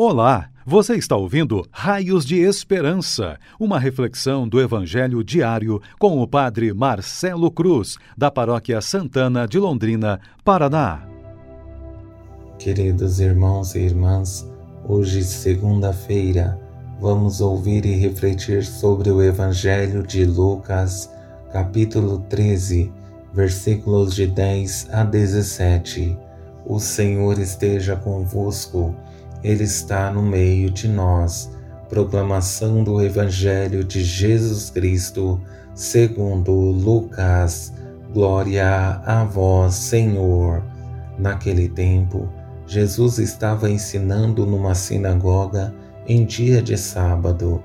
Olá, você está ouvindo Raios de Esperança, uma reflexão do Evangelho diário com o Padre Marcelo Cruz, da Paróquia Santana de Londrina, Paraná. Queridos irmãos e irmãs, hoje, segunda-feira, vamos ouvir e refletir sobre o Evangelho de Lucas, capítulo 13, versículos de 10 a 17. O Senhor esteja convosco. Ele está no meio de nós. Proclamação do Evangelho de Jesus Cristo, segundo Lucas. Glória a vós, Senhor. Naquele tempo, Jesus estava ensinando numa sinagoga em dia de sábado.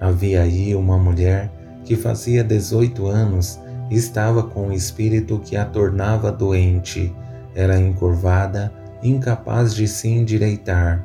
Havia aí uma mulher que fazia 18 anos e estava com um espírito que a tornava doente. Era encurvada, incapaz de se endireitar.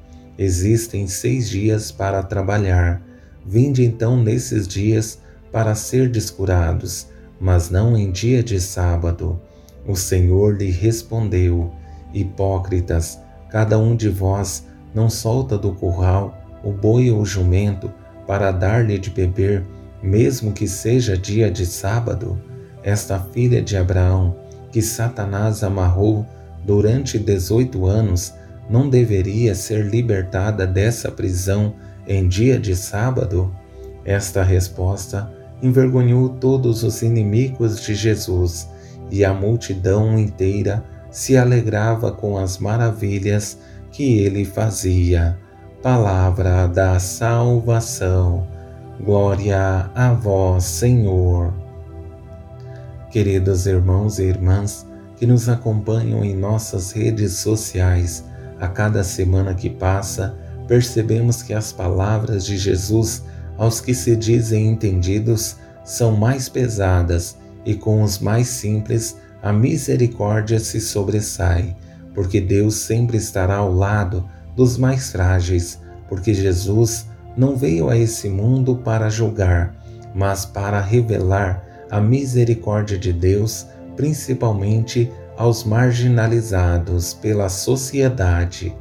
Existem seis dias para trabalhar. Vinde então nesses dias para ser descurados, mas não em dia de sábado. O Senhor lhe respondeu: Hipócritas, cada um de vós não solta do curral o boi ou o jumento para dar-lhe de beber, mesmo que seja dia de sábado? Esta filha de Abraão, que Satanás amarrou durante dezoito anos, não deveria ser libertada dessa prisão em dia de sábado? Esta resposta envergonhou todos os inimigos de Jesus e a multidão inteira se alegrava com as maravilhas que ele fazia. Palavra da salvação. Glória a vós, Senhor. Queridos irmãos e irmãs que nos acompanham em nossas redes sociais, a cada semana que passa, percebemos que as palavras de Jesus aos que se dizem entendidos são mais pesadas e com os mais simples a misericórdia se sobressai, porque Deus sempre estará ao lado dos mais frágeis, porque Jesus não veio a esse mundo para julgar, mas para revelar a misericórdia de Deus, principalmente aos marginalizados pela sociedade.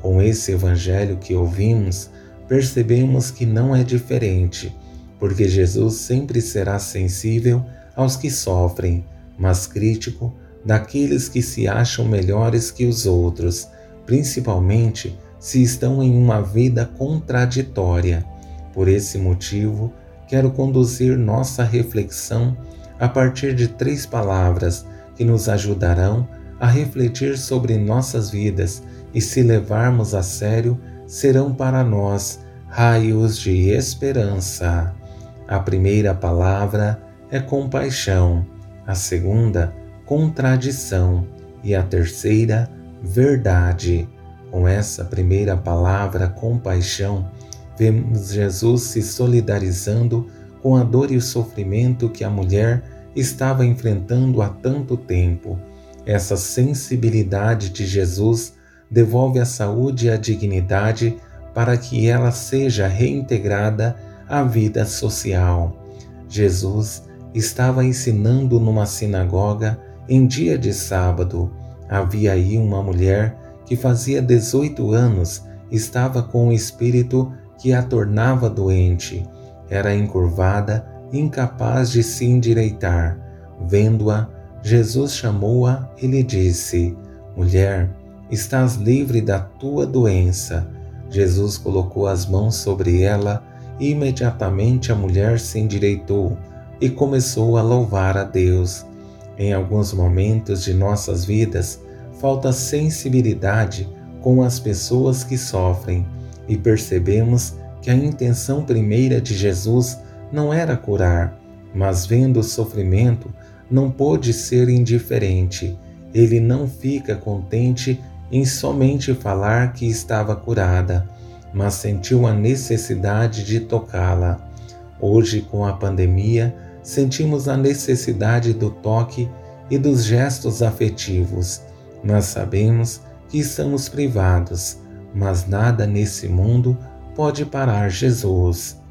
Com esse evangelho que ouvimos, percebemos que não é diferente, porque Jesus sempre será sensível aos que sofrem, mas crítico daqueles que se acham melhores que os outros, principalmente se estão em uma vida contraditória. Por esse motivo, quero conduzir nossa reflexão a partir de três palavras que nos ajudarão a refletir sobre nossas vidas e, se levarmos a sério, serão para nós raios de esperança. A primeira palavra é compaixão, a segunda, contradição e a terceira, verdade. Com essa primeira palavra, compaixão, vemos Jesus se solidarizando com a dor e o sofrimento que a mulher estava enfrentando há tanto tempo. Essa sensibilidade de Jesus devolve a saúde e a dignidade para que ela seja reintegrada à vida social. Jesus estava ensinando numa sinagoga em dia de sábado. Havia aí uma mulher que fazia 18 anos estava com um espírito que a tornava doente. Era encurvada incapaz de se endireitar. Vendo-a, Jesus chamou-a e lhe disse: Mulher, estás livre da tua doença. Jesus colocou as mãos sobre ela e imediatamente a mulher se endireitou e começou a louvar a Deus. Em alguns momentos de nossas vidas, falta sensibilidade com as pessoas que sofrem e percebemos que a intenção primeira de Jesus não era curar, mas vendo o sofrimento, não pôde ser indiferente. Ele não fica contente em somente falar que estava curada. mas sentiu a necessidade de tocá-la. Hoje, com a pandemia, sentimos a necessidade do toque e dos gestos afetivos. Nós sabemos que estamos privados, mas nada nesse mundo pode parar Jesus.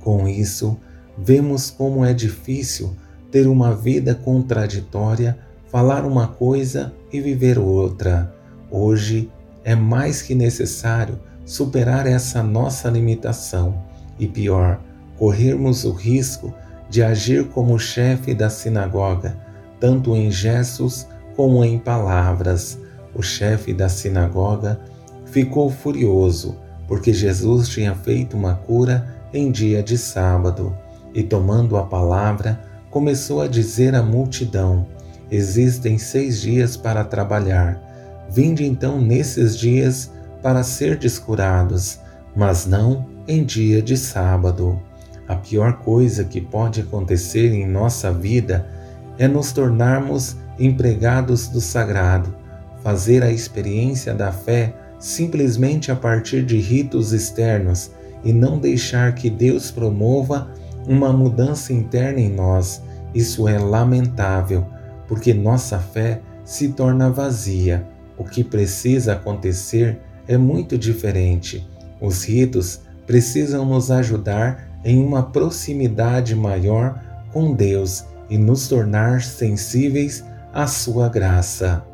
Com isso, vemos como é difícil ter uma vida contraditória, falar uma coisa e viver outra. Hoje é mais que necessário superar essa nossa limitação e, pior, corrermos o risco de agir como chefe da sinagoga, tanto em gestos como em palavras. O chefe da sinagoga ficou furioso porque Jesus tinha feito uma cura em dia de sábado e, tomando a palavra, começou a dizer à multidão: Existem seis dias para trabalhar. Vinde então nesses dias para ser descurados, mas não em dia de sábado. A pior coisa que pode acontecer em nossa vida é nos tornarmos empregados do sagrado, fazer a experiência da fé simplesmente a partir de ritos externos e não deixar que Deus promova uma mudança interna em nós. Isso é lamentável, porque nossa fé se torna vazia. O que precisa acontecer é muito diferente. Os ritos precisam nos ajudar em uma proximidade maior com Deus e nos tornar sensíveis à Sua graça.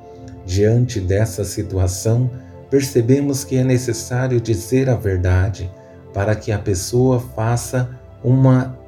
Diante dessa situação, percebemos que é necessário dizer a verdade para que a pessoa faça um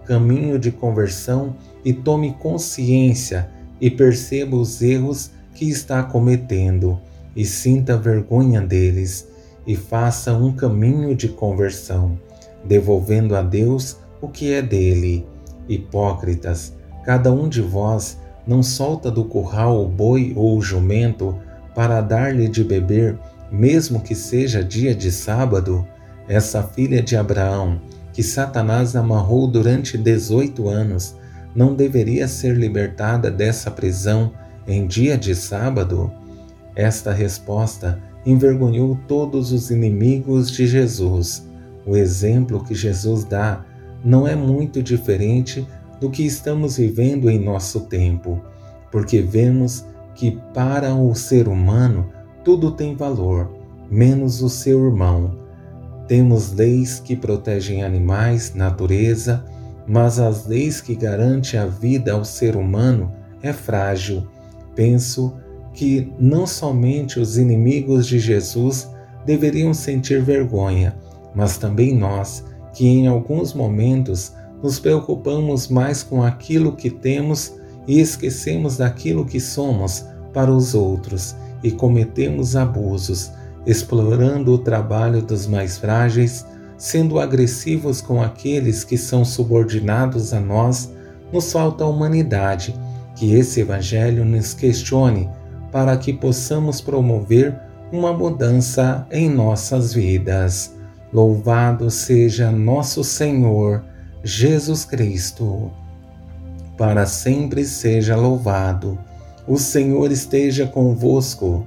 caminho de conversão e tome consciência e perceba os erros que está cometendo e sinta vergonha deles e faça um caminho de conversão, devolvendo a Deus o que é dele. Hipócritas, cada um de vós não solta do curral o boi ou o jumento para dar-lhe de beber mesmo que seja dia de sábado, essa filha de Abraão, que Satanás amarrou durante 18 anos, não deveria ser libertada dessa prisão em dia de sábado? Esta resposta envergonhou todos os inimigos de Jesus. O exemplo que Jesus dá não é muito diferente do que estamos vivendo em nosso tempo, porque vemos que para o ser humano tudo tem valor, menos o seu irmão. Temos leis que protegem animais, natureza, mas as leis que garantem a vida ao ser humano é frágil. Penso que não somente os inimigos de Jesus deveriam sentir vergonha, mas também nós, que em alguns momentos nos preocupamos mais com aquilo que temos e esquecemos daquilo que somos para os outros e cometemos abusos, explorando o trabalho dos mais frágeis, sendo agressivos com aqueles que são subordinados a nós, nos falta humanidade. Que esse Evangelho nos questione para que possamos promover uma mudança em nossas vidas. Louvado seja nosso Senhor Jesus Cristo. Para sempre seja louvado. O Senhor esteja convosco,